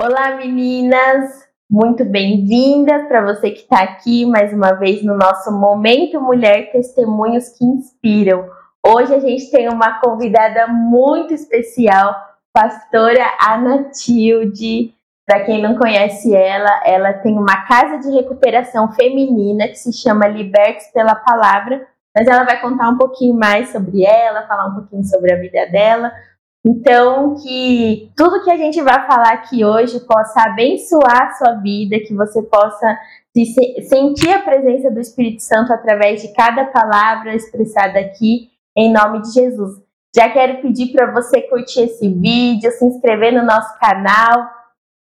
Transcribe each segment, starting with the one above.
Olá, meninas! Muito bem-vindas para você que está aqui mais uma vez no nosso Momento Mulher Testemunhos que Inspiram. Hoje a gente tem uma convidada muito especial, pastora Ana Tilde. Para quem não conhece ela, ela tem uma casa de recuperação feminina que se chama Libertes pela Palavra, mas ela vai contar um pouquinho mais sobre ela, falar um pouquinho sobre a vida dela, então, que tudo que a gente vai falar aqui hoje possa abençoar a sua vida, que você possa se sentir a presença do Espírito Santo através de cada palavra expressada aqui, em nome de Jesus. Já quero pedir para você curtir esse vídeo, se inscrever no nosso canal,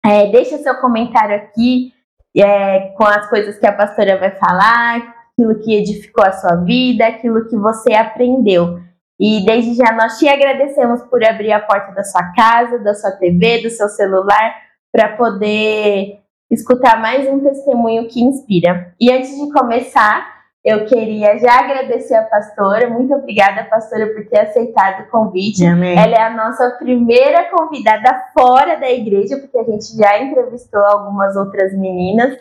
é, deixa seu comentário aqui é, com as coisas que a pastora vai falar, aquilo que edificou a sua vida, aquilo que você aprendeu. E desde já nós te agradecemos por abrir a porta da sua casa, da sua TV, do seu celular, para poder escutar mais um testemunho que inspira. E antes de começar, eu queria já agradecer a pastora. Muito obrigada, pastora, por ter aceitado o convite. Amém. Ela é a nossa primeira convidada fora da igreja, porque a gente já entrevistou algumas outras meninas.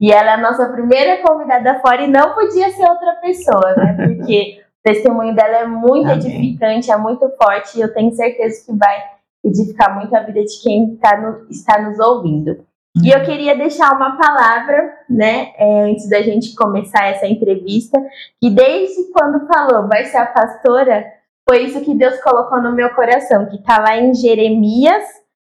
E ela é a nossa primeira convidada fora e não podia ser outra pessoa, né? Porque testemunho dela é muito Amém. edificante, é muito forte e eu tenho certeza que vai edificar muito a vida de quem tá no, está nos ouvindo. Uhum. E eu queria deixar uma palavra, né, é, antes da gente começar essa entrevista, que desde quando falou vai ser a pastora, foi isso que Deus colocou no meu coração, que está lá em Jeremias,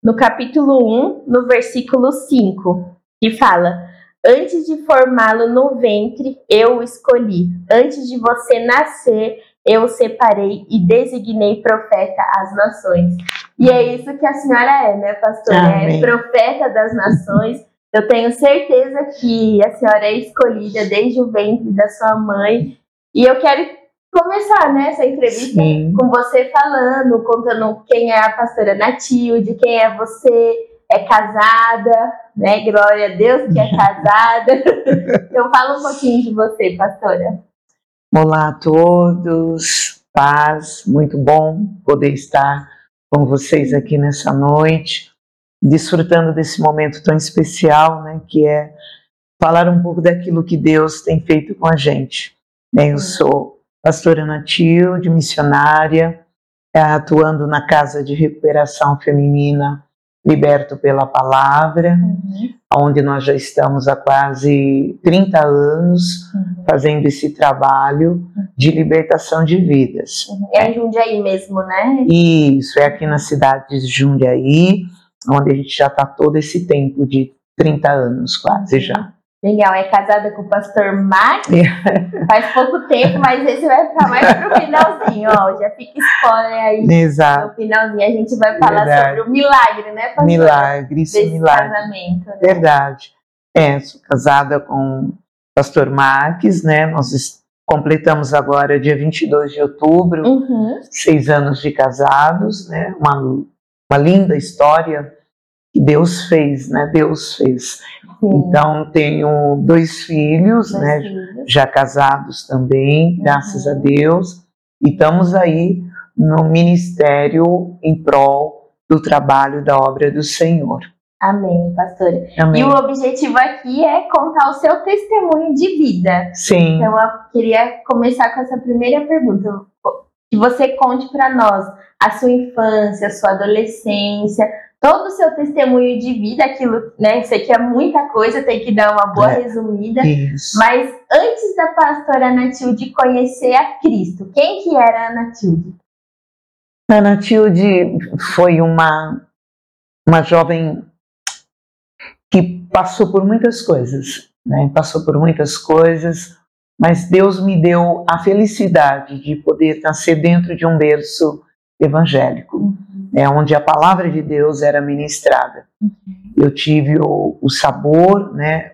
no capítulo 1, no versículo 5, que fala: Antes de formá-lo no ventre, eu o escolhi. Antes de você nascer, eu o separei e designei profeta às nações. E é isso que a senhora é, né, pastora? É Amém. É profeta das nações. Eu tenho certeza que a senhora é escolhida desde o ventre da sua mãe. E eu quero começar né, essa entrevista Sim. com você falando, contando quem é a pastora Natilde, quem é você, é casada, né? Glória a Deus que é casada. então fala um pouquinho de você, pastora. Olá a todos, paz, muito bom poder estar com vocês aqui nessa noite, desfrutando desse momento tão especial, né, que é falar um pouco daquilo que Deus tem feito com a gente. Eu sou pastora Natil, de missionária, atuando na Casa de Recuperação Feminina Liberto pela Palavra, uhum. onde nós já estamos há quase 30 anos uhum. fazendo esse trabalho de libertação de vidas. Uhum. É em Jundiaí mesmo, né? Isso, é aqui na cidade de Jundiaí, onde a gente já está todo esse tempo de 30 anos quase já. Legal, é casada com o pastor Max, é. faz pouco tempo, mas esse vai ficar mais pro finalzinho, ó, já fica spoiler aí. Exato. No finalzinho a gente vai falar Verdade. sobre o milagre, né, pastor? Milagre, Desse milagre. casamento. Né? Verdade. É, sou casada com o pastor Max, né, nós completamos agora dia 22 de outubro, uhum. seis anos de casados, né, uma, uma linda história Deus fez, né, Deus fez. Então, tenho dois filhos, dois né, filhos. já casados também, uhum. graças a Deus, e estamos aí no ministério em prol do trabalho da obra do Senhor. Amém, pastora. Amém. E o objetivo aqui é contar o seu testemunho de vida. Sim. Então, eu queria começar com essa primeira pergunta. Que você conte para nós a sua infância, a sua adolescência, todo o seu testemunho de vida, aquilo, né? Isso aqui é muita coisa, tem que dar uma boa é, resumida. Isso. Mas antes da pastora Natilde conhecer a Cristo, quem que era a Natilde? A Natilde foi uma, uma jovem que passou por muitas coisas, né? Passou por muitas coisas, mas Deus me deu a felicidade de poder nascer dentro de um berço evangélico. Né, onde a palavra de Deus era ministrada. Eu tive o, o, sabor, né,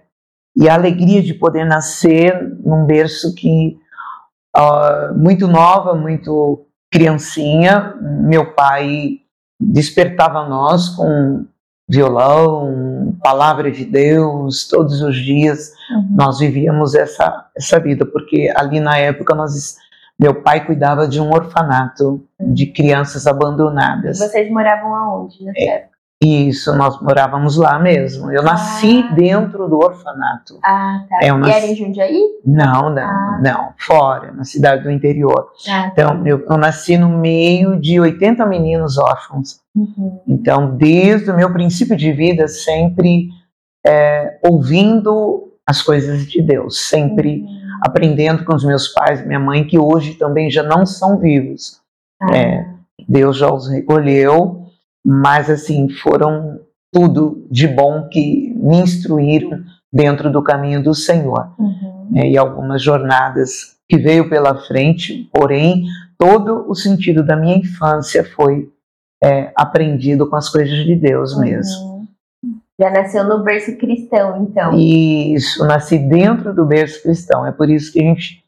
e a alegria de poder nascer num berço que uh, muito nova, muito criancinha. Meu pai despertava nós com violão, palavra de Deus, todos os dias uhum. nós vivíamos essa, essa vida, porque ali na época nós meu pai cuidava de um orfanato de crianças abandonadas. Vocês moravam aonde nessa é, época? Isso, nós morávamos lá mesmo. Eu nasci Ah. dentro do orfanato. Ah, tá. É, eu E nasci- era em Jundiaí? Não, não, Ah. não, fora, na cidade do interior. Ah, Então, eu, eu nasci no meio de 80 meninos órfãos. Uhum. Então, desde o meu princípio de vida, sempre é, ouvindo as coisas de Deus, sempre Uhum. Aprendendo com os meus pais e minha mãe, que hoje também já não são vivos. Ah, É. Deus já os recolheu, mas assim, foram tudo de bom que me instruíram dentro do caminho do Senhor. uhum. né, e algumas jornadas que veio pela frente, porém, todo o sentido da minha infância foi é, aprendido com as coisas de Deus mesmo. Uhum. Já nasceu no berço cristão, então. Isso, nasci dentro do berço cristão. É por isso que a gente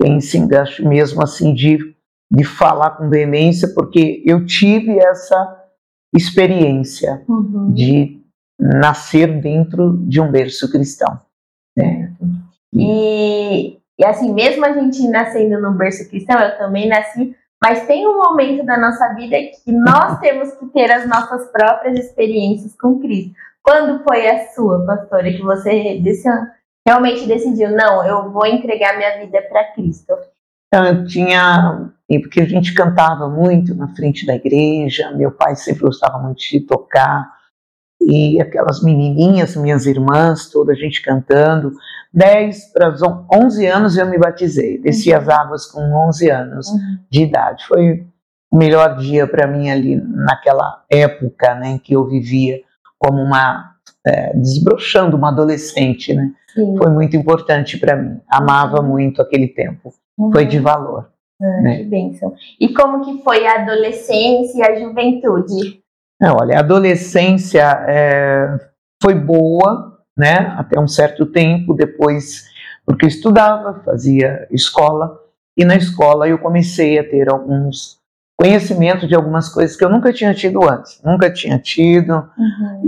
tem esse engaste mesmo assim de, de falar com veemência, porque eu tive essa experiência Uhum. de nascer dentro de um berço cristão. né? E, e assim, mesmo a gente nascendo no berço cristão, eu também nasci, mas tem um momento da nossa vida que nós temos que ter as nossas próprias experiências com Cristo. Quando foi a sua, pastora, que você realmente decidiu, não, eu vou entregar minha vida para Cristo? Então, eu tinha. Porque a gente cantava muito na frente da igreja, meu pai sempre gostava muito de tocar, e aquelas menininhas, minhas irmãs, toda a gente cantando. 10 para 11 anos eu me batizei, desci as águas com 11 anos de idade. Foi o melhor dia para mim ali naquela época né, em que eu vivia como uma. É, desbrochando uma adolescente, né? Sim. Foi muito importante para mim. Amava muito aquele tempo. Foi de valor. Ah, né? Que bênção. E como que foi a adolescência e a juventude? Não, olha, a adolescência é, foi boa, né? Até um certo tempo, depois, porque eu estudava, fazia escola, e na escola eu comecei a ter alguns conhecimentos de algumas coisas que eu nunca tinha tido antes, nunca tinha tido,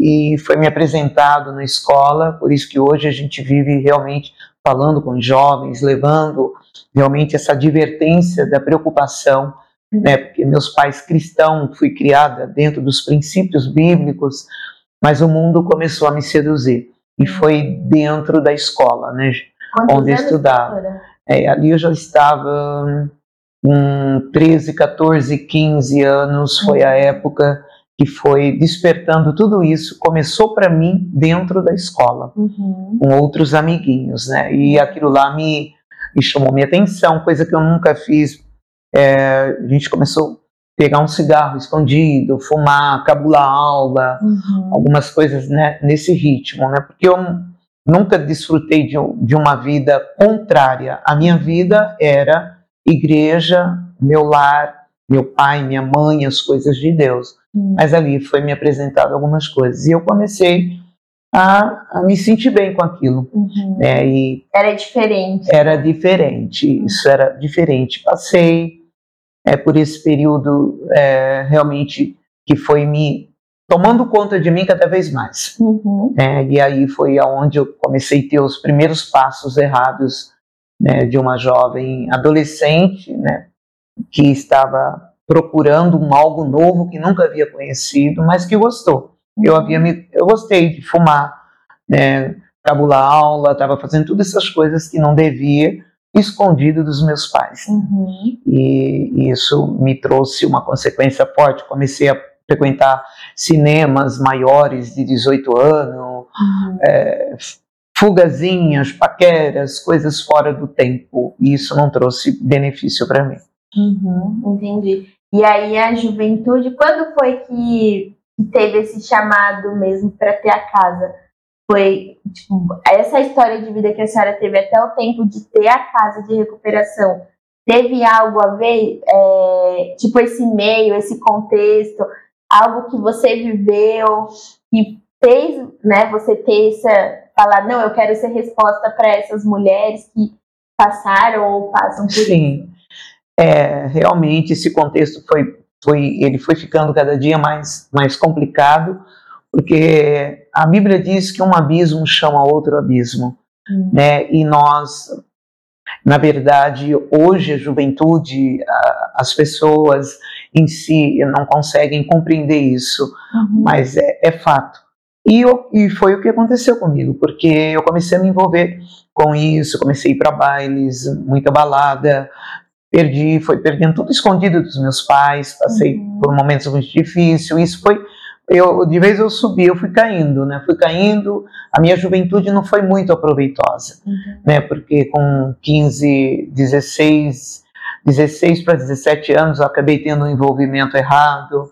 e foi me apresentado na escola, por isso que hoje a gente vive realmente falando com jovens, levando realmente essa advertência da preocupação, né? Porque meus pais cristãos, fui criada dentro dos princípios bíblicos, mas o mundo começou a me seduzir e foi dentro da escola, né? Quantos Onde eu estudava. É, ali eu já estava com 13, 14, 15 anos, foi a época que foi despertando tudo isso. Começou para mim dentro da escola, Uhum. com outros amiguinhos, né? E aquilo lá me, me chamou minha atenção, coisa que eu nunca fiz. É, a gente começou a pegar um cigarro escondido, fumar, cabular aula, Uhum. algumas coisas né, nesse ritmo, né? Porque eu nunca desfrutei de, um- de uma vida contrária. A minha vida era igreja, meu lar, meu pai, minha mãe, as coisas de Deus. Uhum. Mas ali foi me apresentado algumas coisas e eu comecei a, a me sentir bem com aquilo, Uhum. né? E Era diferente. era diferente, isso era diferente. Passei é, por esse período é, realmente que foi me tomando conta de mim cada vez mais. Uhum. né? E aí foi aonde eu comecei a ter os primeiros passos errados né, de uma jovem adolescente né, que estava procurando um algo novo que nunca havia conhecido, mas que gostou. Eu havia me, eu gostei de fumar, né, cabular aula, estava fazendo todas essas coisas que não devia, escondido dos meus pais. Uhum. E isso me trouxe uma consequência forte. Comecei a frequentar cinemas maiores de 18 anos, Uhum. Fugazinhas, paqueras, coisas fora do tempo. E isso não trouxe benefício para mim. Uhum. Entendi. E aí a juventude, quando foi que teve esse chamado mesmo para ter a casa? Foi tipo, essa história de vida que a senhora teve até o tempo de ter a casa de recuperação. Teve algo a ver, é, tipo esse meio, esse contexto, algo que você viveu que fez, né, você ter essa falar, não, eu quero ser resposta para essas mulheres que passaram ou passam por isso. Sim, é, realmente esse contexto foi, foi, ele foi ficando cada dia mais, mais complicado, porque a Bíblia diz que um abismo chama outro abismo, Hum. né? E nós, na verdade, hoje a juventude, a- as pessoas, em si não conseguem compreender isso, uhum. mas é, é fato. E, eu, e foi o que aconteceu comigo, porque eu comecei a me envolver com isso, comecei a ir para bailes, muita balada, perdi, foi perdendo tudo escondido dos meus pais, passei uhum. por momentos muito difíceis, isso foi, eu, de vez eu subi, eu fui caindo, né, fui caindo, a minha juventude não foi muito aproveitosa, uhum. né, porque com 15, 16, 16 para 17 anos eu acabei tendo um envolvimento errado,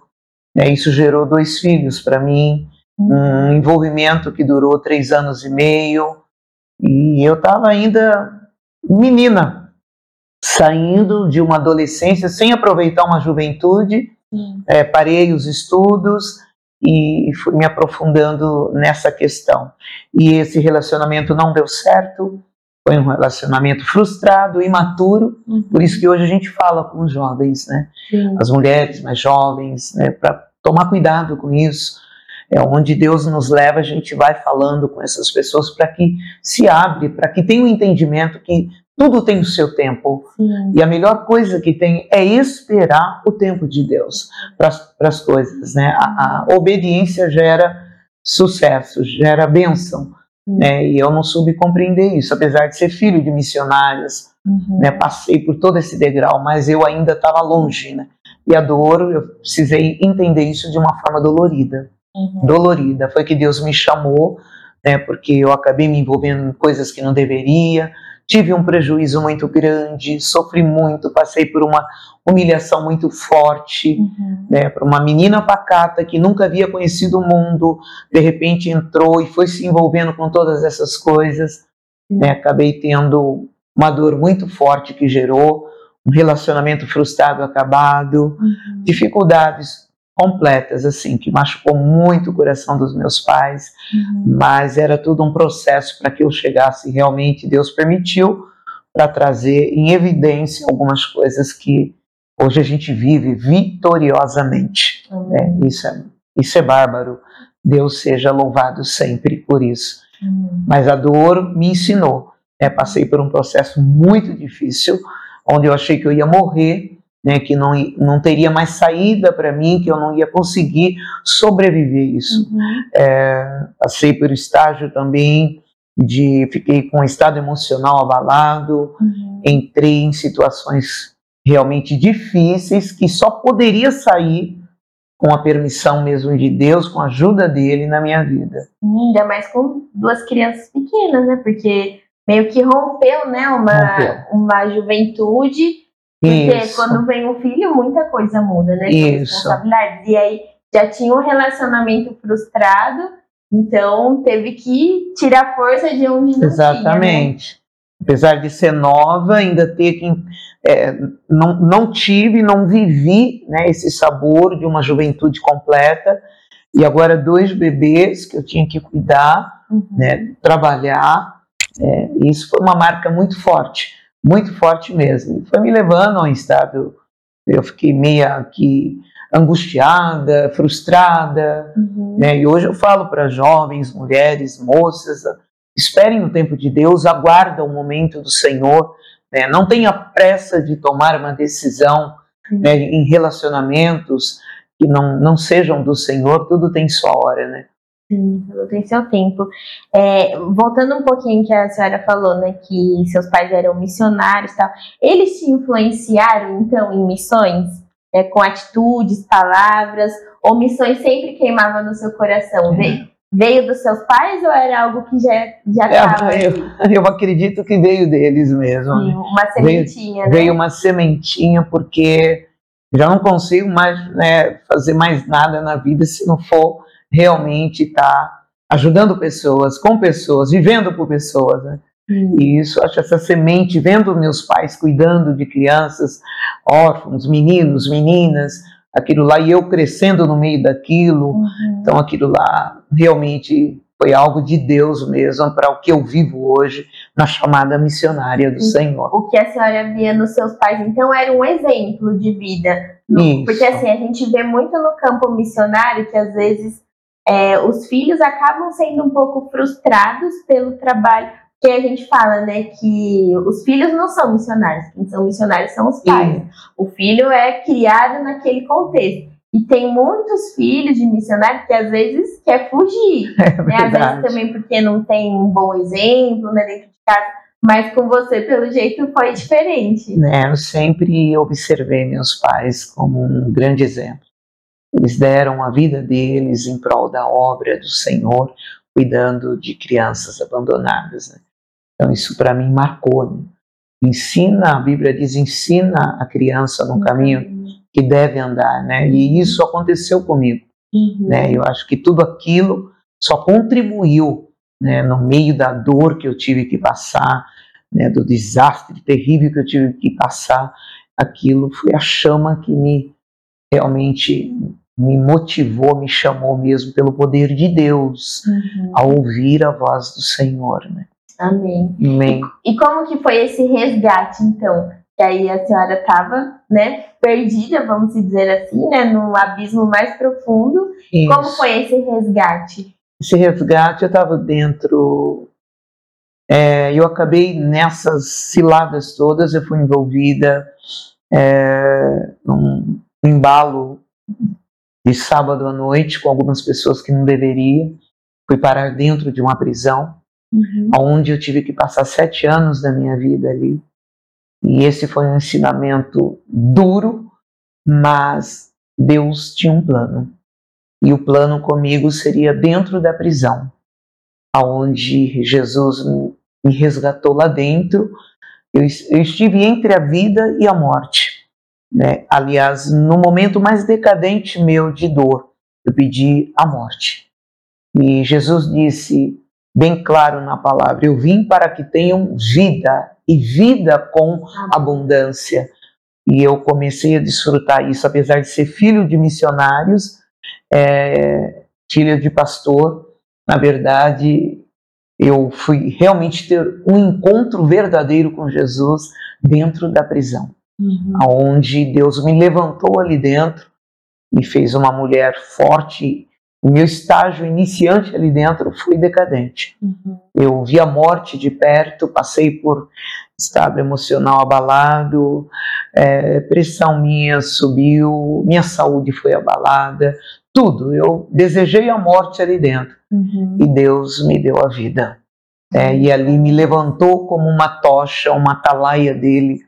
né, isso gerou dois filhos para mim, um envolvimento que durou três anos e meio, e eu estava ainda menina, saindo de uma adolescência sem aproveitar uma juventude, é, parei os estudos e fui me aprofundando nessa questão. E esse relacionamento não deu certo, foi um relacionamento frustrado, imaturo, uhum. por isso que hoje a gente fala com os jovens, né? As mulheres mais jovens, né? Para tomar cuidado com isso, é onde Deus nos leva, a gente vai falando com essas pessoas para que se abre, para que tenha um entendimento que tudo tem o seu tempo. Sim. E a melhor coisa que tem é esperar o tempo de Deus para as coisas. Né? A, a, obediência gera sucesso, gera bênção. Né? E eu não soube compreender isso, apesar de ser filho de missionários. Uhum. Né? Passei por todo esse degrau, mas eu ainda estava longe. Né? E a dor, eu precisei entender isso de uma forma dolorida uhum. dolorida. Foi que Deus me chamou, né, porque eu acabei me envolvendo em coisas que não deveria, tive um prejuízo muito grande, sofri muito, passei por uma humilhação muito forte, uhum. né, para uma menina pacata que nunca havia conhecido o mundo, de repente entrou e foi se envolvendo com todas essas coisas, uhum. né, acabei tendo uma dor muito forte que gerou um relacionamento frustrado acabado, uhum. dificuldades completas, assim, que machucou muito o coração dos meus pais, uhum. mas era tudo um processo para que eu chegasse realmente, Deus permitiu, para trazer em evidência algumas coisas que hoje a gente vive vitoriosamente. Né? Isso, é, isso é bárbaro. Deus seja louvado sempre por isso. Uhum. Mas a dor me ensinou. Né? Passei por um processo muito difícil, onde eu achei que eu ia morrer, né, que não, não teria mais saída para mim, que eu não ia conseguir sobreviver isso. Uhum. É, passei por estágio também de fiquei com um estado emocional abalado, uhum. entrei em situações realmente difíceis que só poderia sair com a permissão mesmo de Deus, com a ajuda dele na minha vida. Ainda mais com duas crianças pequenas, né? Porque meio que rompeu, né, uma, rompeu. uma juventude porque Isso. quando vem um filho, muita coisa muda, né? Isso. Responsabilidades. E aí já tinha um relacionamento frustrado, então teve que tirar força de onde não Exatamente. Tinha, né? Apesar de ser nova, ainda ter que. É, não, não tive, não vivi né, esse sabor de uma juventude completa. E agora dois bebês que eu tinha que cuidar, uhum. né, trabalhar. É, isso foi uma marca muito forte muito forte mesmo. E foi me levando a um estado, eu fiquei meio que angustiada, frustrada, uhum. né? E hoje eu falo para jovens, mulheres, moças, esperem o tempo de Deus, aguarda o momento do Senhor, né? Não tenha pressa de tomar uma decisão uhum. né, em relacionamentos que não, não sejam do Senhor, tudo tem sua hora, né? Sim, tudo tem seu tempo. É, voltando um pouquinho que a senhora falou, né, que seus pais eram missionários e tal, eles te influenciaram, então, em missões? É, com atitudes, palavras, ou missões sempre queimavam no seu coração? É. Veio, veio dos seus pais ou era algo que já estava? É, eu, eu, acredito que veio deles mesmo. Sim, uma sementinha, veio, né? Veio uma sementinha, porque já não consigo mais né, fazer mais nada na vida se não for realmente está ajudando pessoas, com pessoas, vivendo por pessoas. Né? Hum. E isso, acho essa semente, vendo meus pais cuidando de crianças, órfãos, meninos, meninas, aquilo lá, e eu crescendo no meio daquilo, uhum. então aquilo lá realmente foi algo de Deus mesmo para o que eu vivo hoje na chamada missionária do Senhor. O que a senhora via nos seus pais, então, era um exemplo de vida. Isso. Porque assim, a gente vê muito no campo missionário que às vezes é, os filhos acabam sendo um pouco frustrados pelo trabalho, que a gente fala, né, que os filhos não são missionários, quem são missionários são os pais. Sim. O filho é criado naquele contexto. E tem muitos filhos de missionários que às vezes quer fugir. É né? Às vezes também porque não tem um bom exemplo né, dentro de casa. Mas com você, pelo jeito, foi diferente. Né, eu sempre observei meus pais como um grande exemplo. Eles deram a vida deles em prol da obra do Senhor, cuidando de crianças abandonadas. Né? Então, isso para mim marcou. Né? Ensina, a Bíblia diz: ensina a criança no caminho que deve andar, né? E isso aconteceu comigo, uhum. né? Eu acho que tudo aquilo só contribuiu, né? No meio da dor que eu tive que passar, né? Do desastre terrível que eu tive que passar, aquilo foi a chama que me realmente me motivou, me chamou mesmo pelo poder de Deus uhum. a ouvir a voz do Senhor, né? Amém. Amém. E como que foi esse resgate, então? que aí a senhora estava, né, perdida, vamos dizer assim, né, no abismo mais profundo. Isso. Como foi esse resgate? Esse resgate eu estava dentro, é, eu acabei nessas ciladas todas, eu fui envolvida é, num embalo de sábado à noite com algumas pessoas que não deveria, fui parar dentro de uma prisão, uhum. onde eu tive que passar sete anos da minha vida ali e esse foi um ensinamento duro, mas Deus tinha um plano. E o plano comigo seria dentro da prisão, aonde Jesus me resgatou lá dentro. Eu, eu estive entre a vida e a morte. Né? Aliás, no momento mais decadente meu de dor, eu pedi a morte. E Jesus disse bem claro na palavra: Eu vim para que tenham vida e vida com abundância. E eu comecei a desfrutar isso, apesar de ser filho de missionários, é, filho de pastor. Na verdade, eu fui realmente ter um encontro verdadeiro com Jesus dentro da prisão, uhum. onde Deus me levantou ali dentro e fez uma mulher forte o meu estágio iniciante ali dentro foi decadente. Uhum. Eu vi a morte de perto, passei por estado emocional abalado, é, pressão minha subiu, minha saúde foi abalada, tudo. Eu desejei a morte ali dentro uhum. e Deus me deu a vida. É, e ali me levantou como uma tocha, uma atalaia dele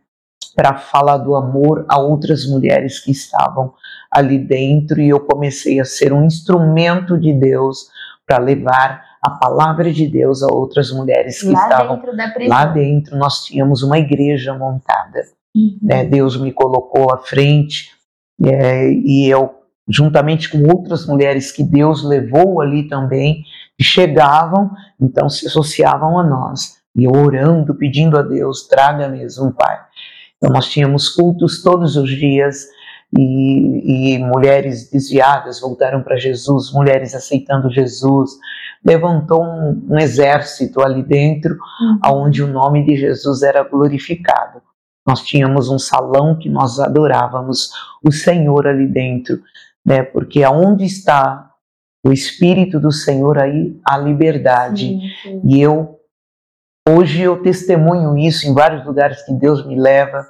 para falar do amor a outras mulheres que estavam ali dentro e eu comecei a ser um instrumento de Deus para levar a palavra de Deus a outras mulheres que lá estavam dentro lá dentro. Nós tínhamos uma igreja montada. Uhum. Né? Deus me colocou à frente é, e eu, juntamente com outras mulheres que Deus levou ali também, chegavam, então se associavam a nós. E eu orando, pedindo a Deus, traga mesmo, Pai. Então nós tínhamos cultos todos os dias e, e mulheres desviadas voltaram para Jesus, mulheres aceitando Jesus, levantou um, um exército ali dentro, uhum. onde o nome de Jesus era glorificado. Nós tínhamos um salão que nós adorávamos o Senhor ali dentro, né? Porque aonde está o Espírito do Senhor aí a liberdade. Sim, sim. E eu Hoje eu testemunho isso em vários lugares que Deus me leva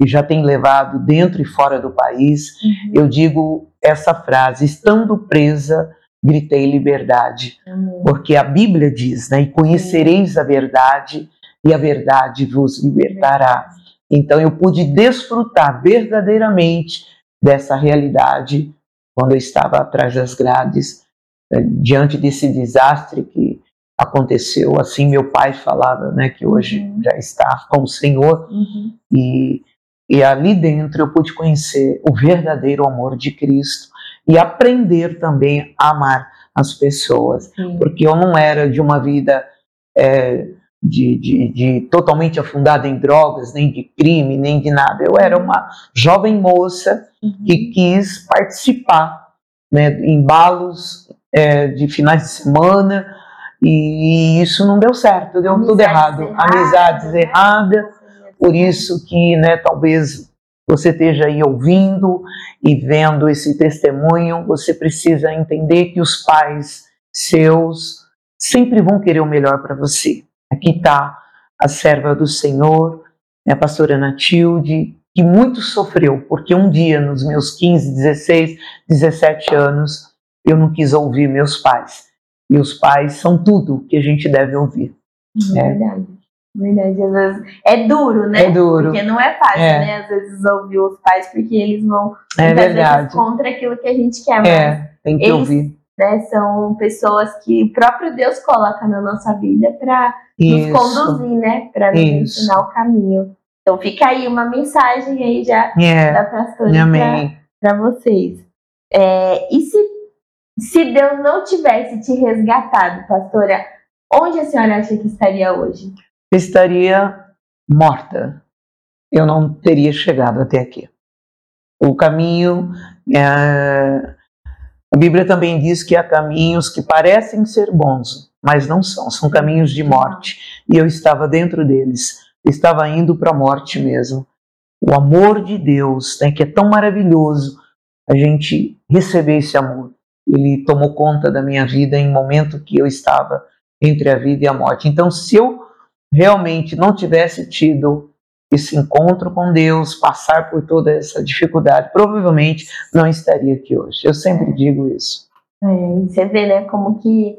e já tem levado dentro e fora do país. Uhum. Eu digo essa frase: estando presa, gritei liberdade. Uhum. Porque a Bíblia diz, né? E conhecereis a verdade, e a verdade vos libertará. Então eu pude desfrutar verdadeiramente dessa realidade quando eu estava atrás das grades, eh, diante desse desastre que aconteceu assim. Meu pai falava, né, que hoje uhum. já está com o Senhor uhum. e e ali dentro eu pude conhecer o verdadeiro amor de Cristo e aprender também a amar as pessoas, Sim. porque eu não era de uma vida é, de, de, de, totalmente afundada em drogas, nem de crime, nem de nada. Eu era uma jovem moça uhum. que quis participar né, em balos é, de finais de semana, e isso não deu certo, deu Amizades tudo errado. Erradas, Amizades né? erradas. Por isso que, né, talvez você esteja aí ouvindo e vendo esse testemunho, você precisa entender que os pais seus sempre vão querer o melhor para você. Aqui está a serva do Senhor, né, a pastora Natilde, que muito sofreu, porque um dia, nos meus 15, 16, 17 anos, eu não quis ouvir meus pais. E os pais são tudo que a gente deve ouvir. É, é. verdade. Verdade, às vezes é duro, né? É duro. Porque não é fácil, é. né? Às vezes ouvir os pais, porque eles vão é verdade. contra aquilo que a gente quer. Mas é, tem que eles, ouvir. Né, são pessoas que o próprio Deus coloca na nossa vida para nos conduzir, né? Para nos Isso. ensinar o caminho. Então fica aí uma mensagem aí já yeah. da pastora para vocês. É, e se, se Deus não tivesse te resgatado, pastora, onde a senhora acha que estaria hoje? estaria morta. Eu não teria chegado até aqui. O caminho. É, a Bíblia também diz que há caminhos que parecem ser bons, mas não são, são caminhos de morte. E eu estava dentro deles, estava indo para a morte mesmo. O amor de Deus, né, que é tão maravilhoso, a gente receber esse amor. Ele tomou conta da minha vida em um momento que eu estava entre a vida e a morte. Então, se eu realmente não tivesse tido esse encontro com Deus, passar por toda essa dificuldade, provavelmente não estaria aqui hoje. Eu sempre digo isso. É, você vê, né, como que,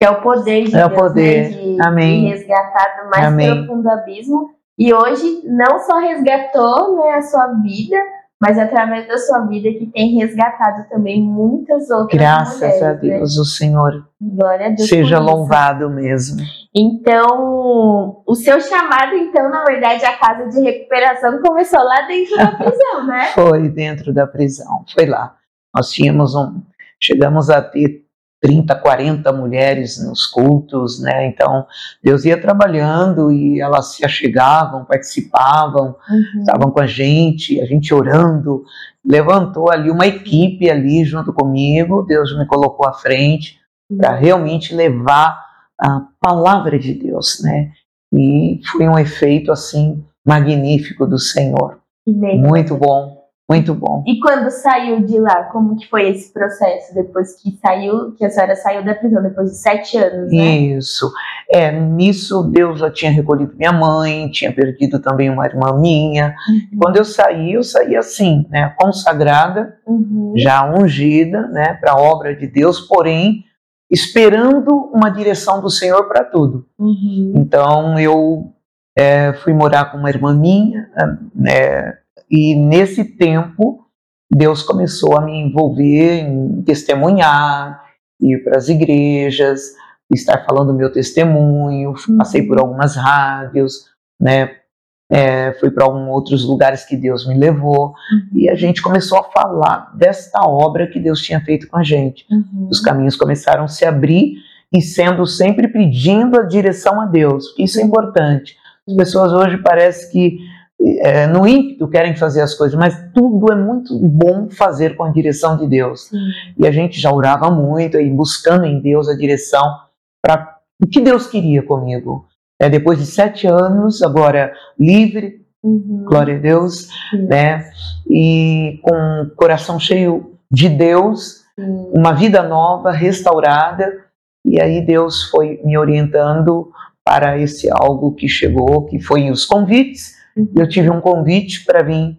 que é o poder de é Deus, o poder. Né, de, Amém. de resgatar do mais Amém. profundo abismo. E hoje não só resgatou né, a sua vida, mas através da sua vida que tem resgatado também muitas outras Graças mulheres. a Deus, né? o Senhor Glória a Deus seja louvado mesmo. Então, o seu chamado, então, na verdade, a casa de recuperação começou lá dentro da prisão, né? Foi dentro da prisão, foi lá. Nós tínhamos um, chegamos a ter 30, 40 mulheres nos cultos, né? Então, Deus ia trabalhando e elas se achegavam, participavam, uhum. estavam com a gente, a gente orando, levantou ali uma equipe ali junto comigo, Deus me colocou à frente para uhum. realmente levar a palavra de Deus, né? E foi um efeito assim magnífico do Senhor. Muito bom. Muito bom. E quando saiu de lá, como que foi esse processo? Depois que saiu, que a senhora saiu da prisão, depois de sete anos, né? Isso. É, nisso Deus já tinha recolhido minha mãe, tinha perdido também uma irmã minha. Uhum. Quando eu saí, eu saí assim, né, consagrada, uhum. já ungida, né, para a obra de Deus, porém esperando uma direção do Senhor para tudo. Uhum. Então eu é, fui morar com uma irmã minha, né, e nesse tempo, Deus começou a me envolver em testemunhar, ir para as igrejas, estar falando meu testemunho. Passei por algumas rádios, né? É, fui para alguns outros lugares que Deus me levou uhum. e a gente começou a falar desta obra que Deus tinha feito com a gente. Uhum. Os caminhos começaram a se abrir e sendo sempre pedindo a direção a Deus. Isso é importante. As pessoas hoje parece que é, no ímpeto querem fazer as coisas, mas tudo é muito bom fazer com a direção de Deus. Sim. E a gente já orava muito e buscando em Deus a direção para o que Deus queria comigo. É, depois de sete anos, agora livre, uhum. glória a Deus, Sim. né? E com o coração cheio de Deus, Sim. uma vida nova, restaurada. E aí Deus foi me orientando para esse algo que chegou, que foi os convites eu tive um convite para vir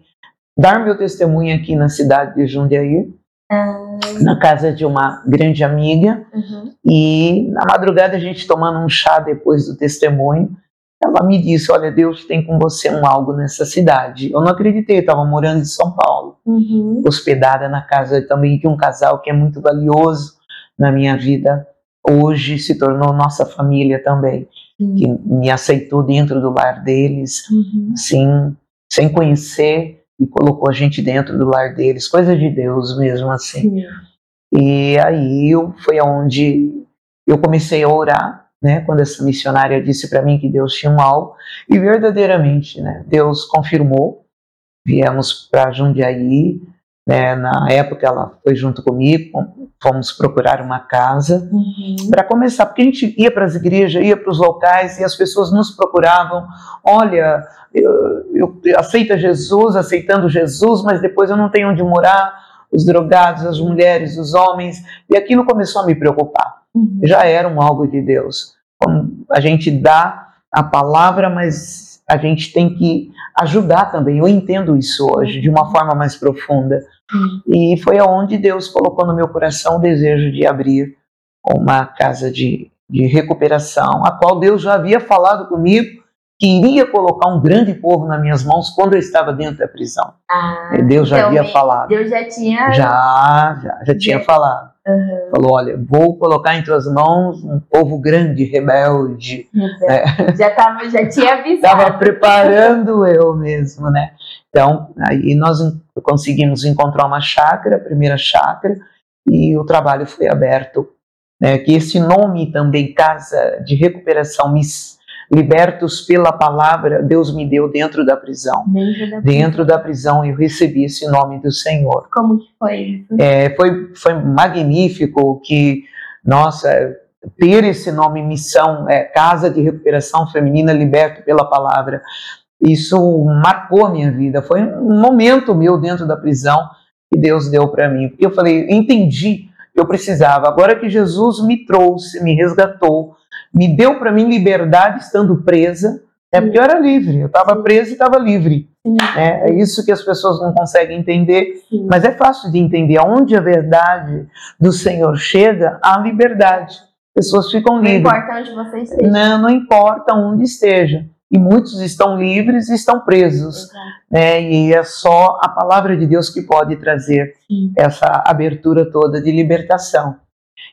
dar meu testemunho aqui na cidade de Jundiaí, ah. na casa de uma grande amiga. Uhum. E na madrugada, a gente tomando um chá depois do testemunho, ela me disse: Olha, Deus tem com você um algo nessa cidade. Eu não acreditei, eu estava morando em São Paulo, uhum. hospedada na casa também de um casal que é muito valioso na minha vida. Hoje se tornou nossa família também que me aceitou dentro do lar deles, uhum. assim, sem conhecer, e colocou a gente dentro do lar deles, coisa de Deus mesmo, assim. Sim. E aí eu, foi onde eu comecei a orar, né, quando essa missionária disse para mim que Deus tinha um algo, e verdadeiramente, né, Deus confirmou, viemos para Jundiaí, né, na época ela foi junto comigo, fomos procurar uma casa uhum. para começar, porque a gente ia para as igrejas, ia para os locais e as pessoas nos procuravam. Olha, eu, eu aceito Jesus, aceitando Jesus, mas depois eu não tenho onde morar. Os drogados, as mulheres, os homens, e aquilo começou a me preocupar. Uhum. Já era um algo de Deus. A gente dá a palavra, mas a gente tem que ajudar também. Eu entendo isso hoje de uma forma mais profunda. E foi aonde Deus colocou no meu coração o desejo de abrir uma casa de, de recuperação, a qual Deus já havia falado comigo que iria colocar um grande povo nas minhas mãos quando eu estava dentro da prisão. Ah, Deus já então havia falado. Deus já tinha. Já, já, já tinha falado. Uhum. Falou: olha, vou colocar em tuas mãos um povo grande, rebelde. É. Já, tava, já tinha avisado. Estava preparando eu mesmo, né? Então, aí nós conseguimos encontrar uma chácara, a primeira chácara, e o trabalho foi aberto. Né? Que esse nome também, Casa de Recuperação Miss libertos pela palavra, Deus me deu dentro da prisão. Dentro da, dentro da prisão eu recebi esse nome do Senhor. Como que foi isso? É, foi, foi magnífico que, nossa, ter esse nome missão, é, Casa de Recuperação Feminina Liberto pela Palavra, isso marcou a minha vida. Foi um momento meu dentro da prisão que Deus deu para mim. Eu falei, entendi que eu precisava. Agora que Jesus me trouxe, me resgatou, me deu para mim liberdade estando presa, é porque eu era livre, eu estava presa e estava livre. É, é, isso que as pessoas não conseguem entender, Sim. mas é fácil de entender. Onde a verdade do Senhor chega, há liberdade. Pessoas ficam livres. Não importa onde você esteja. Não, não importa onde esteja. E muitos estão livres e estão presos. Né? E é só a palavra de Deus que pode trazer Sim. essa abertura toda de libertação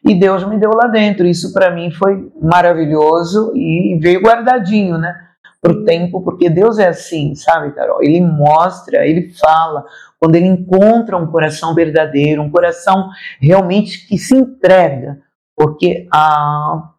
e Deus me deu lá dentro. Isso para mim foi maravilhoso e veio guardadinho, né? Pro tempo, porque Deus é assim, sabe, Carol? Ele mostra, ele fala, quando ele encontra um coração verdadeiro, um coração realmente que se entrega, porque a,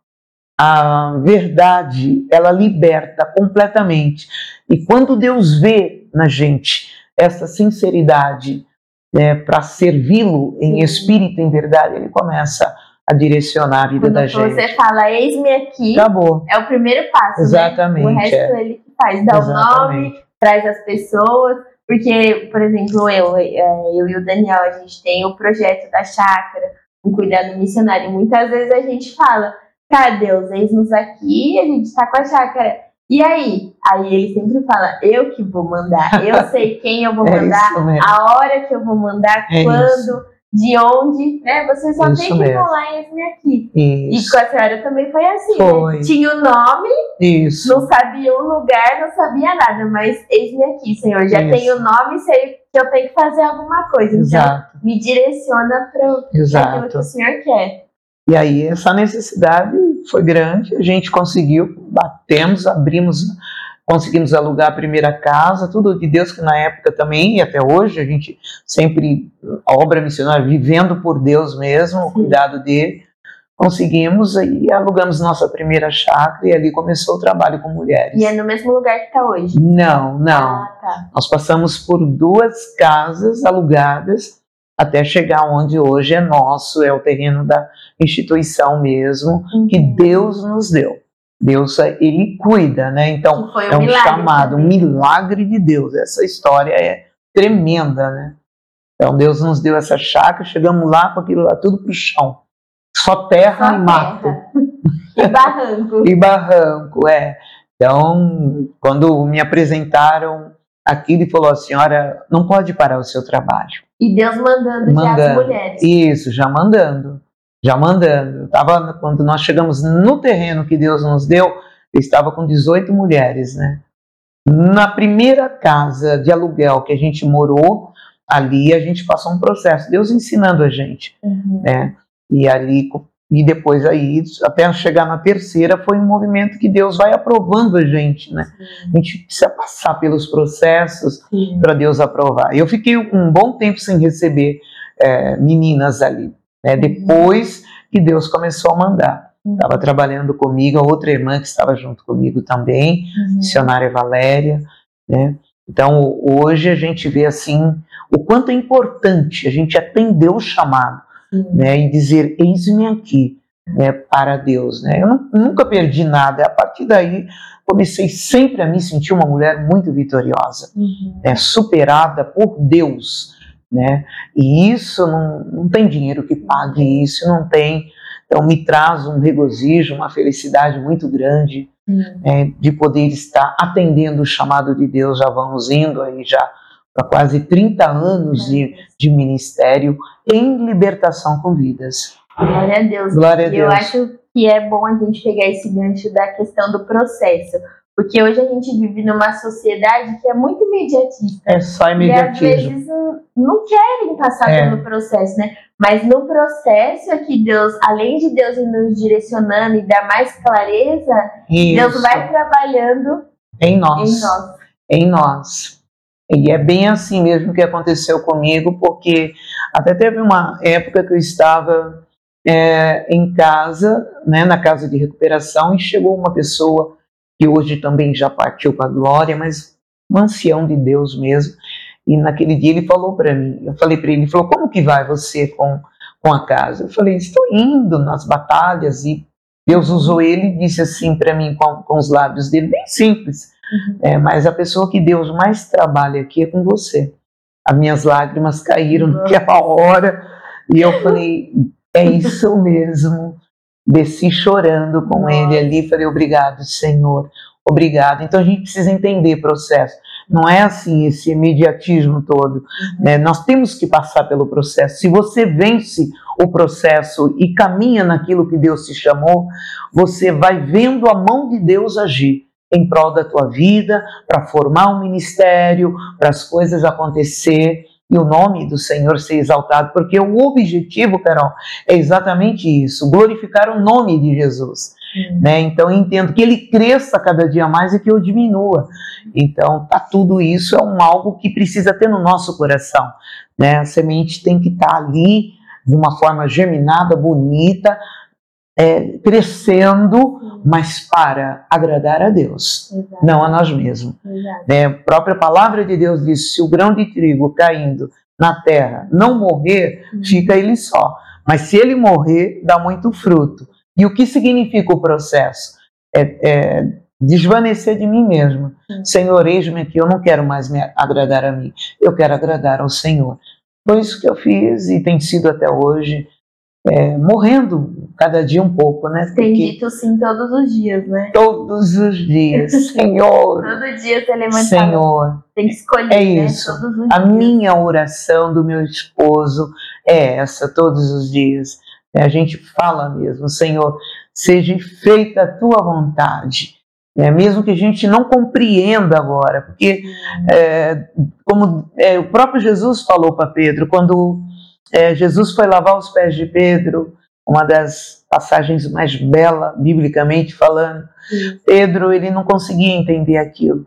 a verdade, ela liberta completamente. E quando Deus vê na gente essa sinceridade né, para servi-lo em espírito, em verdade, ele começa a direcionar a vida Quando da gente. você fala, eis-me aqui, Acabou. é o primeiro passo. Exatamente. Né? O resto é. ele que faz, dá Exatamente. o nome, traz as pessoas. Porque, por exemplo, eu, é, eu e o Daniel, a gente tem o projeto da chácara, o cuidado missionário. Muitas vezes a gente fala, tá, Deus, eis-nos aqui, a gente está com a chácara. E aí? Aí ele sempre fala, eu que vou mandar, eu sei quem eu vou é mandar, a hora que eu vou mandar, é quando. Isso de onde, né? Você só Isso tem que mesmo. falar esse aqui. Isso. E com a senhora também foi assim, né? foi. Né? Tinha o nome, Isso. não sabia o lugar, não sabia nada, mas eis-me aqui, Senhor. Já Isso. tenho o nome, sei que eu tenho que fazer alguma coisa. Então, Exato. Então, me direciona para aquilo que o Senhor quer. E aí, essa necessidade foi grande, a gente conseguiu, batemos, abrimos conseguimos alugar a primeira casa, tudo de Deus que na época também e até hoje a gente sempre a obra missionária vivendo por Deus mesmo, o cuidado dele. Conseguimos e alugamos nossa primeira chácara e ali começou o trabalho com mulheres. E é no mesmo lugar que está hoje? Não, não. Ah, tá. Nós passamos por duas casas alugadas até chegar onde hoje é nosso, é o terreno da instituição mesmo, uhum. que Deus nos deu. Deus, ele cuida, né? Então, um é um chamado, também. um milagre de Deus. Essa história é tremenda, né? Então, Deus nos deu essa chácara, chegamos lá com aquilo lá tudo pro chão. Só terra Só e mato. E barranco. e barranco, é. Então, quando me apresentaram aquilo e falou, a senhora não pode parar o seu trabalho. E Deus mandando, mandando. já as mulheres. Isso, já mandando já mandando. tava, quando nós chegamos no terreno que Deus nos deu, eu estava com 18 mulheres, né? Na primeira casa de aluguel que a gente morou, ali a gente passou um processo, Deus ensinando a gente, uhum. né? E ali e depois aí até chegar na terceira foi um movimento que Deus vai aprovando a gente, né? A gente precisa passar pelos processos para Deus aprovar. Eu fiquei um bom tempo sem receber é, meninas ali, né? Depois que Deus começou a mandar. Estava uhum. trabalhando comigo, a outra irmã que estava junto comigo também, uhum. missionária Valéria. Né? Então, hoje a gente vê assim o quanto é importante a gente atender o chamado uhum. né? e dizer: Eis-me aqui. Né, para Deus, né? Eu não, nunca perdi nada. A partir daí comecei sempre a me sentir uma mulher muito vitoriosa, uhum. né, superada por Deus, né? E isso não, não tem dinheiro que pague isso, não tem. Então me traz um regozijo, uma felicidade muito grande é, de poder estar atendendo o chamado de Deus. Já vamos indo aí já para quase 30 anos de, de ministério em libertação com vidas. Glória a Deus. Glória a Deus. Eu acho que é bom a gente pegar esse gancho da questão do processo. Porque hoje a gente vive numa sociedade que é muito imediatista. É só imediatismo. E às vezes não, querem passar É. pelo processo, né? Mas no processo é que Deus, além de Deus ir nos direcionando e dar mais clareza, Deus Isso. vai trabalhando em em nós. nós. Em nós. E é bem assim mesmo que aconteceu comigo, porque até teve uma época que eu estava é, em casa, né, na casa de recuperação, e chegou uma pessoa que hoje também já partiu para a glória, mas um ancião de Deus mesmo. E naquele dia ele falou para mim, eu falei para ele, ele falou, como que vai você com, com a casa? Eu falei, estou indo nas batalhas e Deus usou ele e disse assim para mim com, com os lábios dele, bem simples, é, mas a pessoa que Deus mais trabalha aqui é com você. As minhas lágrimas caíram naquela hora e eu falei, é isso mesmo. Desci chorando com Nossa. ele ali, falei, obrigado, Senhor, obrigado. Então a gente precisa entender o processo. Não é assim esse imediatismo todo. né? Nós temos que passar pelo processo. Se você vence o processo e caminha naquilo que Deus te chamou, você vai vendo a mão de Deus agir em prol da tua vida, para formar um ministério, para as coisas acontecer e o nome do Senhor ser exaltado, porque o objetivo, Carol, é exatamente isso, glorificar o nome de Jesus. Né? Então entendo que ele cresça cada dia mais e que eu diminua. Então tá tudo isso é um algo que precisa ter no nosso coração, né? A semente tem que estar ali de uma forma germinada, bonita, é, crescendo, mas para agradar a Deus, Exato, não a nós mesmos. Né? A própria palavra de Deus diz: se o grão de trigo caindo na terra não morrer, fica ele só. Mas se ele morrer, dá muito fruto. E o que significa o processo? É, é desvanecer de mim mesmo. Sim. Senhor, eis-me aqui, eu não quero mais me agradar a mim, eu quero agradar ao Senhor. Foi isso que eu fiz e tem sido até hoje, é, morrendo cada dia um pouco, né? Tem Porque dito sim todos os dias, né? todos os dias, Senhor, Todo dia você levanta, Senhor, tem que escolher, É né? isso. Todos os A dias. minha oração do meu esposo é essa todos os dias. É, A gente fala mesmo, Senhor, seja feita a tua vontade. É, mesmo que a gente não compreenda agora, porque é, como é, o próprio Jesus falou para Pedro, quando é, Jesus foi lavar os pés de Pedro, uma das passagens mais belas, biblicamente falando, Sim. Pedro ele não conseguia entender aquilo.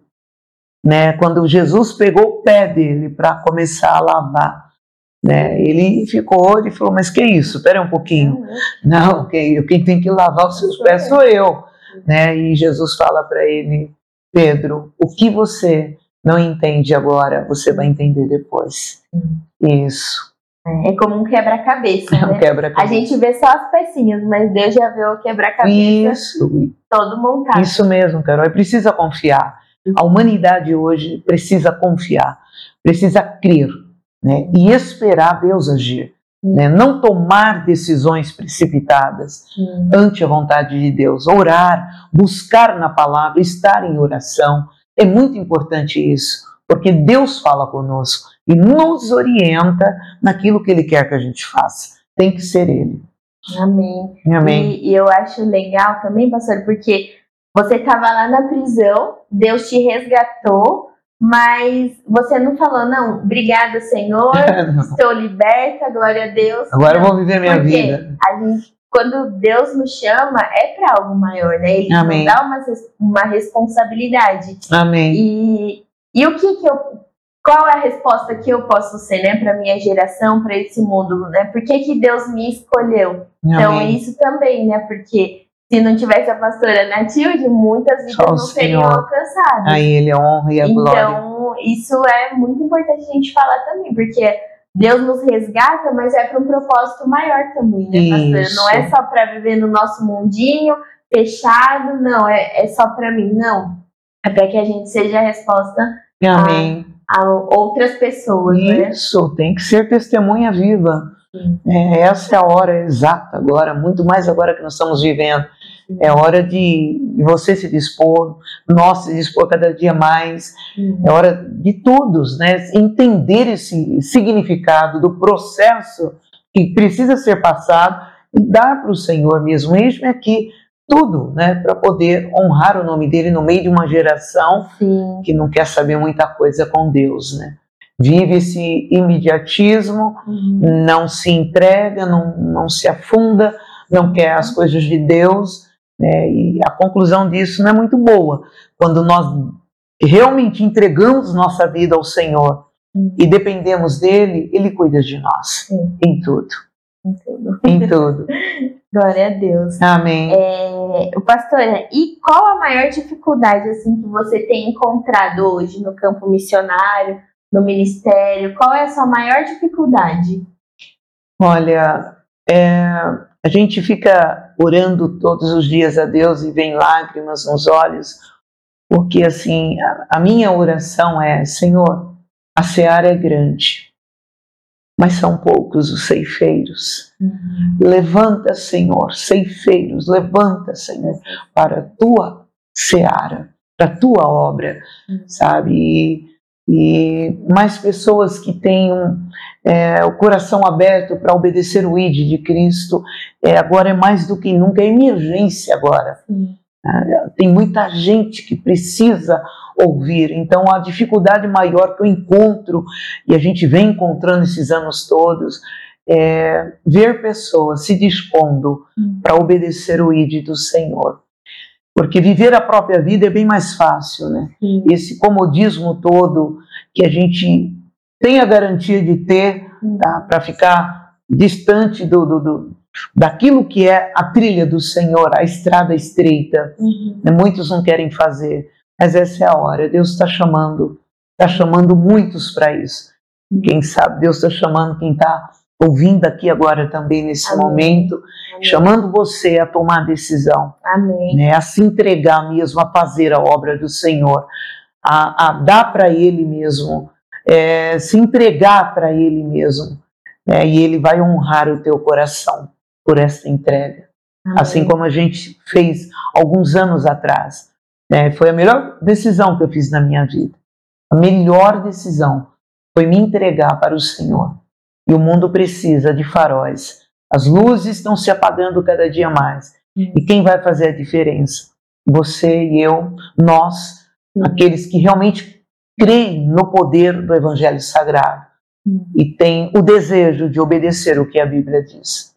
Né? Quando Jesus pegou o pé dele para começar a lavar, né? ele ficou, ele falou, mas que isso? Espera um pouquinho. Não, quem, quem tem que lavar os seus pés sou eu. Né? E Jesus fala para ele, Pedro, o que você não entende agora, você vai entender depois. Isso. É como um quebra-cabeça, É um né? quebra A gente vê só as pecinhas, mas Deus já vê o quebra-cabeça Isso, todo montado. Isso mesmo, Carol. Precisa confiar. A humanidade hoje precisa confiar, precisa crer né? e esperar Deus agir. Né? Não tomar decisões precipitadas Sim. ante a vontade de Deus. Orar, buscar na palavra, estar em oração. É muito importante isso, porque Deus fala conosco e nos orienta naquilo que Ele quer que a gente faça. Tem que ser Ele. Amém. Amém. E, e eu acho legal também, pastor, porque você estava lá na prisão, Deus te resgatou, mas você não falou, não, obrigada, Senhor, estou liberta, glória a Deus. Agora eu Não, vou viver minha vida. a gente, quando Deus nos chama, é para algo maior, né? Ele Amém. nos dá uma, uma responsabilidade. Amém. E, e o que que eu. Qual é a resposta que eu posso ser, né, para minha geração, para esse mundo, né? Por que, que Deus me escolheu? Então, Amém. isso também, né? Porque se não tivesse a pastora Natilde, muitas vidas não seriam alcançadas. A Ele a honra e a glória. Então, isso é muito importante a gente falar também, porque Deus nos resgata, mas é para um propósito maior também, né, pastora? Isso. Não é só para viver no nosso mundinho fechado, não, é, é só para mim, não. É para que a gente seja a resposta Amém. a outras pessoas, né? Isso, tem que ser testemunha viva É, essa é a hora exata agora, muito mais agora que nós estamos vivendo. É hora de você se dispor, nós se dispor cada dia mais. É hora de todos, né, entender esse significado do processo que precisa ser passado e dar para o Senhor mesmo. Eis-me aqui tudo, né, para poder honrar o nome dele no meio de uma geração Sim. que não quer saber muita coisa com Deus, né? Vive esse imediatismo, uhum. não se entrega, não, não se afunda, não quer as coisas de Deus né? E a conclusão disso não é muito boa. Quando nós realmente entregamos nossa vida ao Senhor uhum. e dependemos dele, ele cuida de nós uhum. em tudo. Em tudo. Em tudo. Glória a Deus. Amém. É, pastora, e qual a maior dificuldade assim que você tem encontrado hoje no campo missionário, no ministério? Qual é a sua maior dificuldade? Olha, é, a gente fica orando todos os dias a Deus e vem lágrimas nos olhos, porque assim, a, a minha oração é: Senhor, a seara é grande, mas são poucos os ceifeiros. Uhum. Levanta, Senhor, ceifeiros, levanta, Senhor, para a tua seara, para a tua obra, uhum. sabe? E, e mais pessoas que tenham é, o coração aberto para obedecer o ID de Cristo, é, agora é mais do que nunca, é emergência agora. É, tem muita gente que precisa ouvir, então a dificuldade maior que eu encontro, e a gente vem encontrando esses anos todos, é ver pessoas se dispondo hum. para obedecer o ID do Senhor. Porque viver a própria vida é bem mais fácil, né? Sim. Esse comodismo todo que a gente tem a garantia de ter tá? para ficar distante do, do, do, daquilo que é a trilha do Senhor, a estrada estreita. Uhum. Né? Muitos não querem fazer, mas essa é a hora. Deus está chamando, está chamando muitos para isso. Quem sabe Deus está chamando quem está ouvindo aqui agora também nesse Amém. momento, Amém. chamando você a tomar a decisão, Amém. Né, a se entregar mesmo, a fazer a obra do Senhor, a, a dar para Ele mesmo é, se entregar para Ele mesmo. Né? E Ele vai honrar o teu coração por essa entrega. Amém. Assim como a gente fez alguns anos atrás. Né? Foi a melhor decisão que eu fiz na minha vida. A melhor decisão foi me entregar para o Senhor. E o mundo precisa de faróis. As luzes estão se apagando cada dia mais. E quem vai fazer a diferença? Você e eu, nós, aqueles que realmente creem no poder do Evangelho Sagrado e têm o desejo de obedecer o que a Bíblia diz.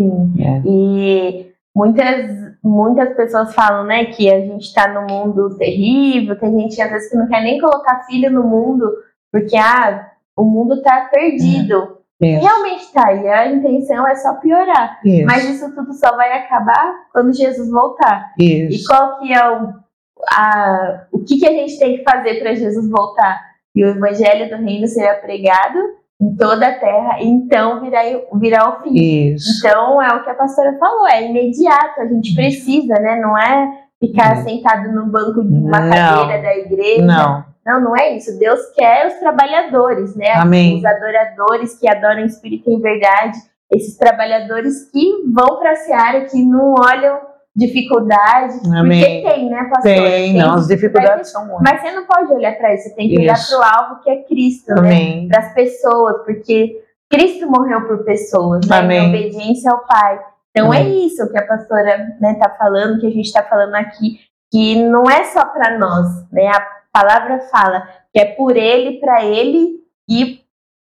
Sim. É. E muitas, muitas pessoas falam né, que a gente está num mundo terrível, que a gente às vezes não quer nem colocar filho no mundo, porque ah, o mundo está perdido. É. Realmente está, e a intenção é só piorar. Isso. Mas isso tudo só vai acabar quando Jesus voltar. Isso. E qual que é o a, o que, que a gente tem que fazer para Jesus voltar. E o evangelho do reino será pregado em toda a terra, então virá, virá o fim. Isso. Então é o que a pastora falou, é imediato, a gente precisa, né? Não é ficar não. sentado no banco de uma não. cadeira da igreja. Não. Não, não é isso. Deus quer os trabalhadores, né? Amém. Os adoradores que adoram o Espírito em verdade. Esses trabalhadores que vão para a seara, que não olham dificuldade, Amém. porque tem, né, pastor? Tem, não, as dificuldades são muitas. Mas você não pode olhar para isso, você tem que olhar para o alvo que é Cristo, né? Amém. né? Para as pessoas, porque Cristo morreu por pessoas, né? Amém. Em obediência ao Pai. Então é Amém. é isso que a pastora está né, tá falando, que a gente está falando aqui, que não é só para nós, né? A palavra fala que é por Ele, para Ele e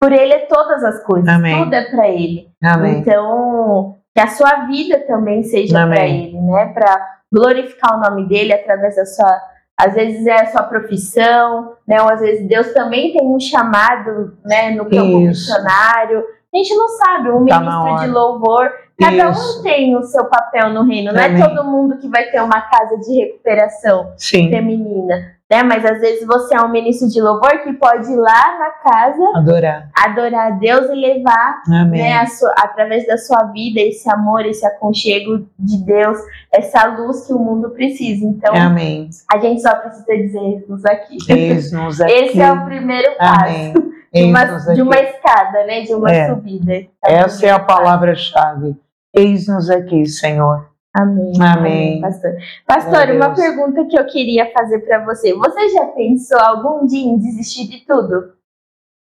por Ele é todas as coisas. Amém. Tudo é para Ele. Amém. Então que a sua vida também seja para ele, né? Para glorificar o nome dele através da sua, às vezes é a sua profissão, né? Ou às vezes Deus também tem um chamado, né, no campo Isso. missionário. A gente não sabe, um tá ministro de louvor, cada Isso. um tem o seu papel no reino, não é todo mundo que vai ter uma casa de recuperação Sim. feminina né? Mas às vezes você é um ministro de louvor que pode ir lá na casa adorar, adorar a Deus e levar, né, sua, através da sua vida esse amor, esse aconchego de Deus, essa luz que o mundo precisa. Então, Amém. a gente só precisa dizer nos aqui. Eis-nos aqui. Esse é o primeiro passo. Amém. De uma, de uma escada, né? De uma é. subida. Tá Essa é a palavra-chave. Eis-nos aqui, Senhor. Amém. Amém. Pastor, pastor uma pergunta que eu queria fazer para você. Você já pensou algum dia em desistir de tudo?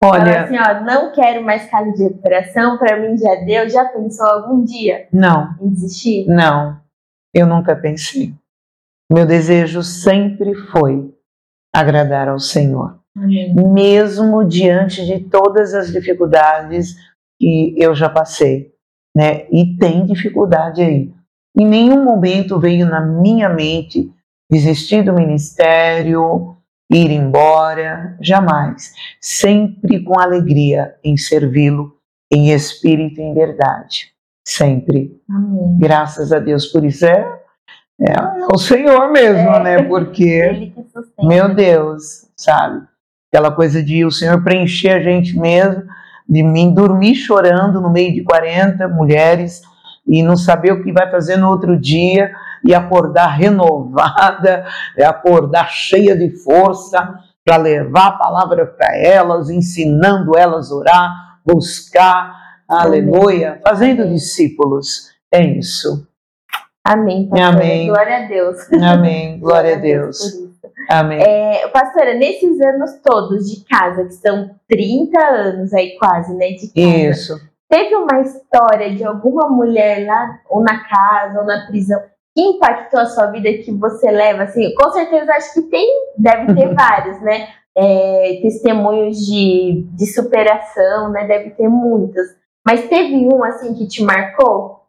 Olha, assim, ó, não quero mais casa de recuperação, para mim já deu. Já pensou algum dia? Não. Em desistir? Não. Eu nunca pensei. Meu desejo sempre foi agradar ao Senhor. Amém. Mesmo diante de todas as dificuldades que eu já passei, né? E tem dificuldade aí. Em nenhum momento veio na minha mente desistir do ministério, ir embora, jamais. Sempre com alegria em servi-lo, em espírito e em verdade. Sempre. Amém. Graças a Deus por isso. É, é, é o Senhor mesmo, é. né? Porque, meu Deus, sabe? Aquela coisa de o Senhor preencher a gente mesmo, de mim dormir chorando no meio de 40 mulheres e não saber o que vai fazer no outro dia e acordar renovada, acordar cheia de força para levar a palavra para elas, ensinando elas a orar, buscar, Amém. aleluia, fazendo discípulos. É isso. Amém. Amém. Glória a Deus. Amém. Glória, a Deus. Amém. É, pastora, nesses anos todos de casa, que são 30 anos aí quase, né, de casa. Isso. Teve uma história de alguma mulher lá, ou na casa, ou na prisão, que impactou a sua vida que você leva, assim, com certeza acho que tem, deve ter vários, né? É, testemunhos de, de superação, né? Deve ter muitos. Mas teve um, assim, que te marcou?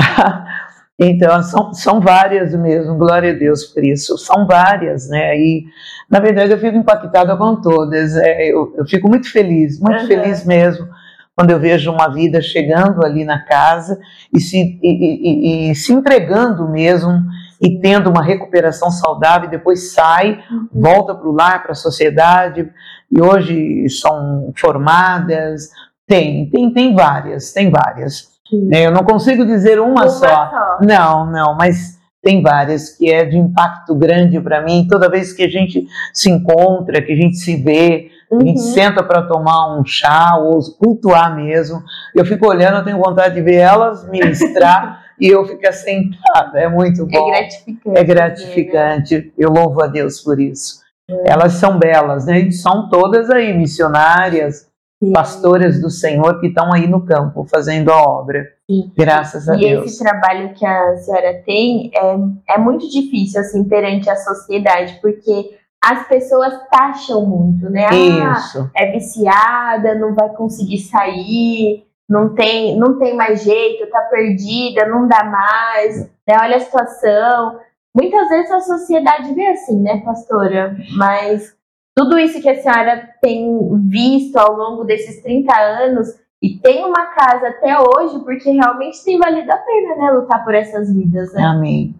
Então, são, são várias mesmo, glória a Deus por isso. São várias, né? E, na verdade, eu fico impactada com todas. É, eu, eu, fico muito feliz, muito uhum. feliz mesmo quando eu vejo uma vida chegando ali na casa e se, e, e, e, se entregando mesmo e tendo uma recuperação saudável, depois sai, uhum. volta para o lar, para a sociedade, e hoje são formadas. Tem, tem, tem várias, tem várias. É, eu não consigo dizer uma, uma só. só. Não, não, mas tem várias que é de impacto grande para mim. Toda vez que a gente se encontra, que a gente se vê, Uhum. A gente uhum. senta para tomar um chá ou cultuar mesmo. Eu fico olhando, eu tenho vontade de ver elas ministrar e eu fico sentada. É muito é bom. É gratificante. É gratificante. Né? Eu louvo a Deus por isso. É. Elas são belas, né? E são todas aí missionárias, Sim. pastoras do Senhor que estão aí no campo fazendo a obra. Sim. Graças a e Deus. E esse trabalho que a senhora tem é, é muito difícil assim perante a sociedade, porque as pessoas taxam muito, né? Ah, Isso. é viciada, não vai conseguir sair, não tem, não tem mais jeito, tá perdida, não dá mais, né? Olha a situação. Muitas vezes a sociedade vê assim, né, pastora? Mas tudo isso que a senhora tem visto ao longo desses 30 anos e tem uma casa até hoje, porque realmente tem valido a pena, né, lutar por essas vidas, né? Amém.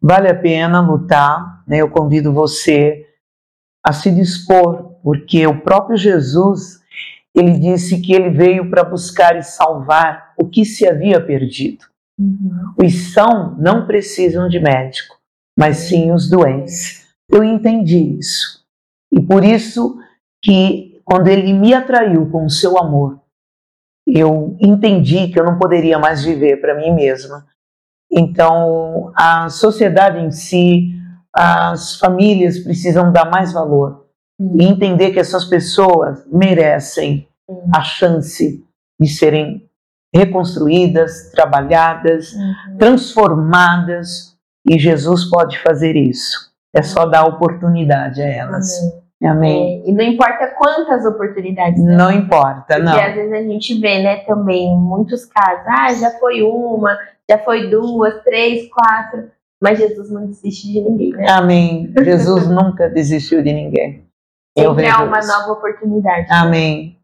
Vale a pena lutar, né? Eu convido você a se dispor, porque o próprio Jesus, ele disse que ele veio para buscar e salvar o que se havia perdido. Uhum. Os são não precisam de médico, mas sim os doentes. Eu entendi isso. E por isso que quando ele me atraiu com o seu amor, eu entendi que eu não poderia mais viver para mim mesma. Então, a sociedade em si, as famílias precisam dar mais valor uhum. e entender que essas pessoas merecem uhum. a chance de serem reconstruídas, trabalhadas, uhum. transformadas, e Jesus pode fazer isso. É só dar oportunidade a elas. Amém. É, e não importa quantas oportunidades. Né? Não importa, Porque não. Porque às vezes a gente vê, né, também muitos casos. Ah, já foi uma, já foi duas, três, quatro. Mas Jesus não desiste de ninguém, né? Amém. Jesus nunca desistiu de ninguém. Sempre há uma nova oportunidade. Amém.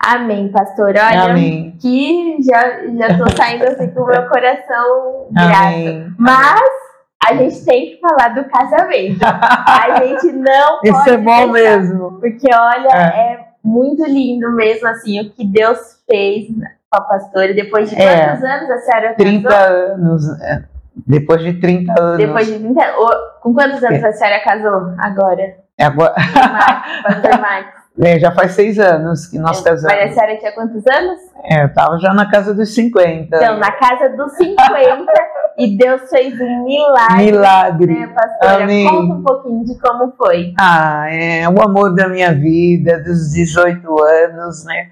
Amém, pastor. Olha, Amém. que já, já tô saindo assim com o meu coração grato. Mas a gente tem que falar do casamento. A gente não pode. Isso é bom deixar, mesmo. Porque, olha, é. é. muito lindo mesmo, assim, o que Deus fez com a pastora. Depois de é. quantos anos a senhora 30 anos. É. Depois de 30 anos. Depois de 30 anos. Com quantos anos é. a senhora casou agora? É agora. Pastor Marcos. É, já faz seis anos que nós casamos. Mas a senhora tinha quantos anos? É, eu tava já na casa dos 50. Então, na casa dos 50, e Deus fez um milagre. Milagre. Né, pastora? Amém. Conta um pouquinho de como foi. Ah, é o amor da minha vida, dos 18 anos, né?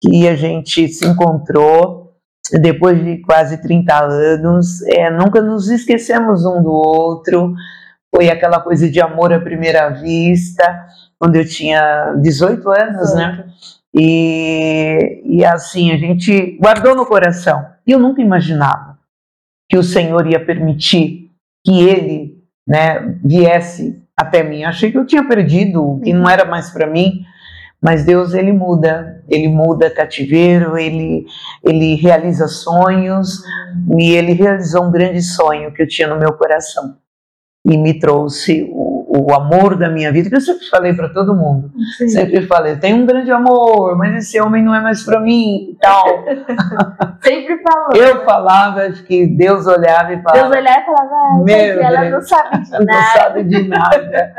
Que a gente se encontrou depois de quase 30 anos. É, nunca nos esquecemos um do outro. Foi aquela coisa de amor à primeira vista, quando eu tinha 18 anos, né? E, e assim, a gente guardou no coração. E eu nunca imaginava que o Senhor ia permitir que ele né, viesse até mim. Achei que eu tinha perdido, que não era mais para mim. Mas Deus ele muda, ele muda cativeiro, ele ele realiza sonhos e ele realizou um grande sonho que eu tinha no meu coração e me trouxe o, o amor da minha vida, que eu sempre falei para todo mundo. Sim. Sempre falei, tem um grande amor, mas esse homem não é mais para mim e tal. sempre falou. Eu falava que Deus olhava e falava. Deus olhava e falava, ah, meu ela não sabe de nada. Não sabe de nada.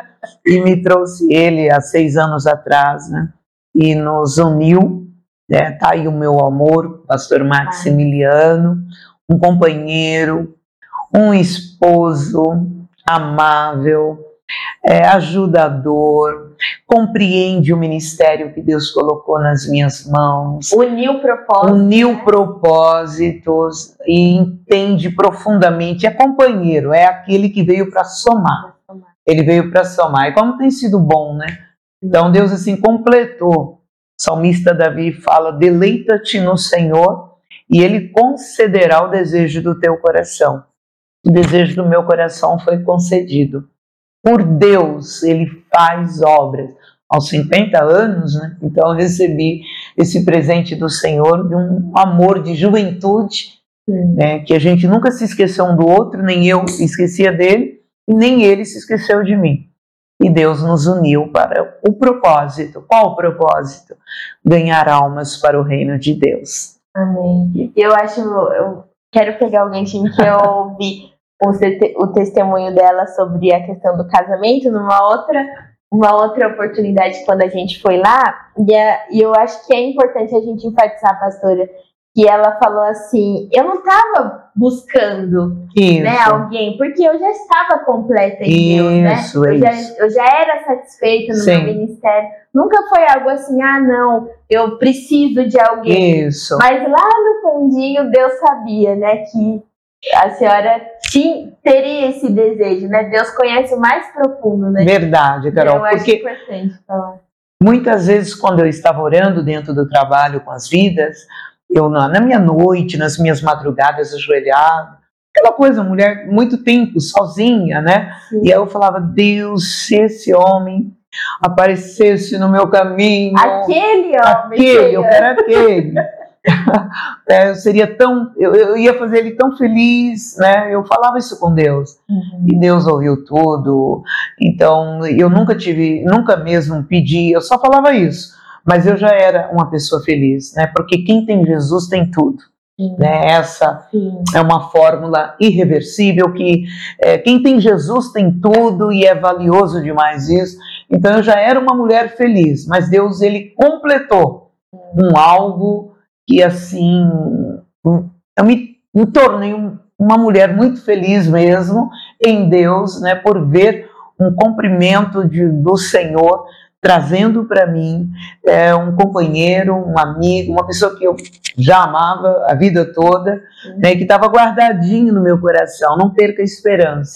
e me trouxe ele há seis anos atrás, né? E nos uniu. Né? Tá aí o meu amor, pastor Maximiliano, um companheiro, um esposo, amável, é, ajudador, compreende o ministério que Deus colocou nas minhas mãos. Uniu propósitos. Uniu propósitos e entende profundamente. É companheiro, é aquele que veio para somar. Ele veio para somar. E como tem sido bom, né? Então Deus assim completou. O salmista Davi fala: deleita-te no Senhor e ele concederá o desejo do teu coração o desejo do meu coração foi concedido. Por Deus, ele faz obras. Aos 50 anos, né? Então eu recebi esse presente do Senhor de um amor de juventude, né? que a gente nunca se esqueceu um do outro, nem eu esquecia dele, e nem ele se esqueceu de mim. E Deus nos uniu para o propósito. Qual o propósito? Ganhar almas para o reino de Deus. Amém. Eu acho, eu quero pegar o ganchinho que eu ouvi o, o testemunho dela sobre a questão do casamento numa outra uma outra oportunidade quando a gente foi lá e, a, e eu acho que é importante a gente enfatizar, pastora, que ela falou assim, eu não estava buscando né, alguém, porque eu já estava completa em isso, Deus, né? Eu, já, eu já era satisfeita no Sim. meu ministério. Nunca foi algo assim, ah, não, eu preciso de alguém. Isso. Mas lá no fundinho Deus sabia, né, que a senhora tinha, teria esse desejo, né? Deus conhece o mais profundo, né? Verdade, Carol. Eu acho importante falar. Muitas vezes, quando eu estava orando dentro do trabalho com as vidas, eu na, na minha noite, nas minhas madrugadas ajoelhado, aquela coisa, mulher, muito tempo sozinha, né? Sim. E aí eu falava, Deus, se esse homem aparecesse no meu caminho. Aquele homem. Aquele, eu quero aquele. é, eu seria tão, eu, eu, ia fazer ele tão feliz, né? Eu falava isso com Deus uhum. e Deus ouviu tudo. Então eu nunca tive, nunca mesmo pedi, eu só falava isso. Mas eu já era uma pessoa feliz, né? Porque quem tem Jesus tem tudo. Né? Essa Sim. é uma fórmula irreversível que é, quem tem Jesus tem tudo e é valioso demais isso. Então eu já era uma mulher feliz, mas Deus ele completou um algo que assim eu me, me tornei um, uma mulher muito feliz mesmo em Deus, né, por ver um cumprimento de, do Senhor trazendo para mim é, um companheiro, um amigo, uma pessoa que eu já amava a vida toda, né, que estava guardadinho no meu coração. Não perca a esperança.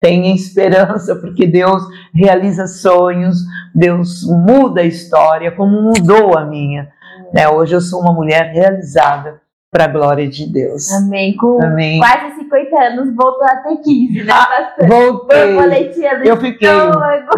Tenha esperança, porque Deus realiza sonhos, Deus muda a história, como mudou a minha. Né? Hoje eu sou uma mulher realizada para a glória de Deus. Amém. Com Amém. quase 50 anos, voltou até 15, né, ah, Voltei. Eu fiquei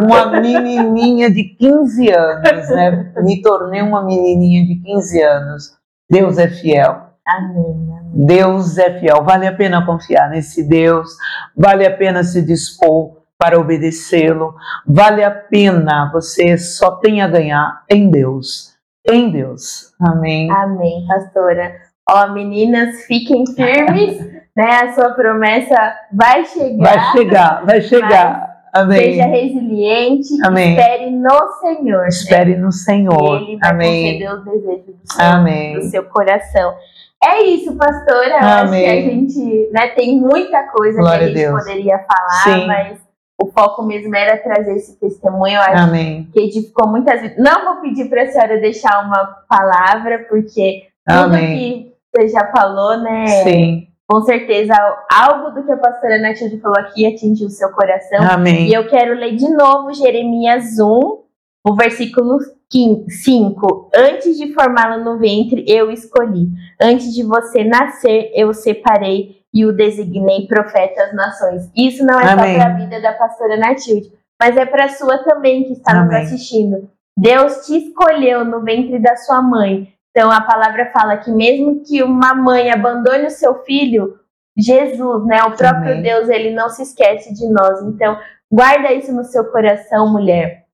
uma menininha de 15 anos, né? Me tornei uma menininha de 15 anos. Deus é fiel. Amém, Deus é fiel. Vale a pena confiar nesse Deus. Vale a pena se dispor para obedecê-lo. Vale a pena. Você só tem a ganhar em Deus em Deus. Amém. Amém, pastora. Ó, meninas, fiquem firmes, né? A sua promessa vai chegar. Vai chegar, vai chegar. Amém. Seja resiliente. Amém. Espere no Senhor. Espere no Senhor. Ele vai Amém. conceder os desejos do seu, Amém. do seu coração. É isso, pastora. Eu acho Amém. que a gente né, tem muita coisa Glória a que a gente Deus. poderia falar, Sim. mas o foco mesmo era trazer esse testemunho. Eu acho Amém. que edificou muitas vidas. Não vou pedir para a senhora deixar uma palavra, porque tudo Amém. que você já falou, né? Sim. Com certeza, algo do que a pastora Natilde falou aqui atingiu o seu coração. E Amém. eu quero ler de novo Jeremias 1, o versículo 5. Antes de formá-lo no ventre, eu escolhi. Antes de você nascer, eu separei e o designei profeta às nações. Isso não é Amém. só para a vida da pastora Natilde, mas é para a sua também que está Amém. nos assistindo. Deus te escolheu no ventre da sua mãe. Então a palavra fala que mesmo que uma mãe abandone o seu filho, Jesus, né, o próprio Amém. Deus, ele não se esquece de nós. Então, guarda isso no seu coração, mulher.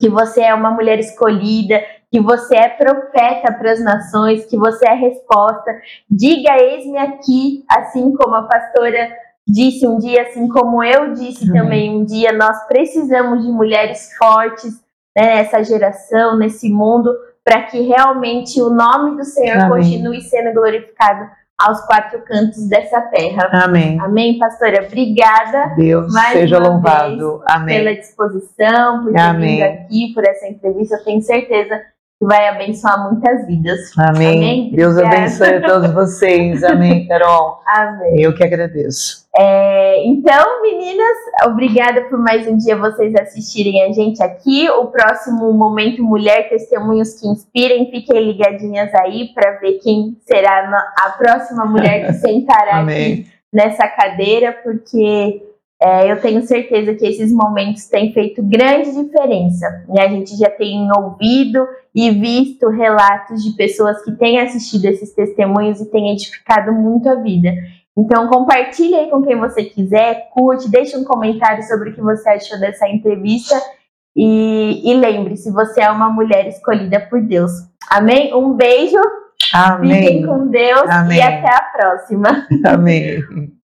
Que você é uma mulher escolhida, que você é profeta para as nações, que você é resposta. Diga, eis-me aqui, assim como a pastora disse um dia, assim como eu disse Amém. também um dia, nós precisamos de mulheres fortes né, nessa geração, nesse mundo, para que realmente o nome do Senhor Amém. continue sendo glorificado aos quatro cantos dessa terra. Amém. Amém, pastora? Obrigada Deus seja louvado. Amém. pela disposição, por ter Amém. vindo aqui, por essa entrevista. Eu tenho certeza que vai abençoar muitas vidas. Amém. Amém. Deus abençoe a todos vocês. Amém, Carol. Amém. Eu que agradeço. É, então, meninas, obrigada por mais um dia vocês assistirem a gente aqui. O próximo Momento Mulher Testemunhos que Inspirem. Fiquem ligadinhas aí para ver quem será a próxima mulher que sentará aqui nessa cadeira, porque é, eu tenho certeza que esses momentos têm feito grande diferença. né? A gente já tem ouvido e visto relatos de pessoas que têm assistido esses testemunhos e têm edificado muito a vida. Então compartilhe aí com quem você quiser, curte, deixe um comentário sobre o que você achou dessa entrevista e, e lembre-se, você é uma mulher escolhida por Deus. Amém? Um beijo, Amém. fiquem com Deus Amém. e até a próxima. Amém.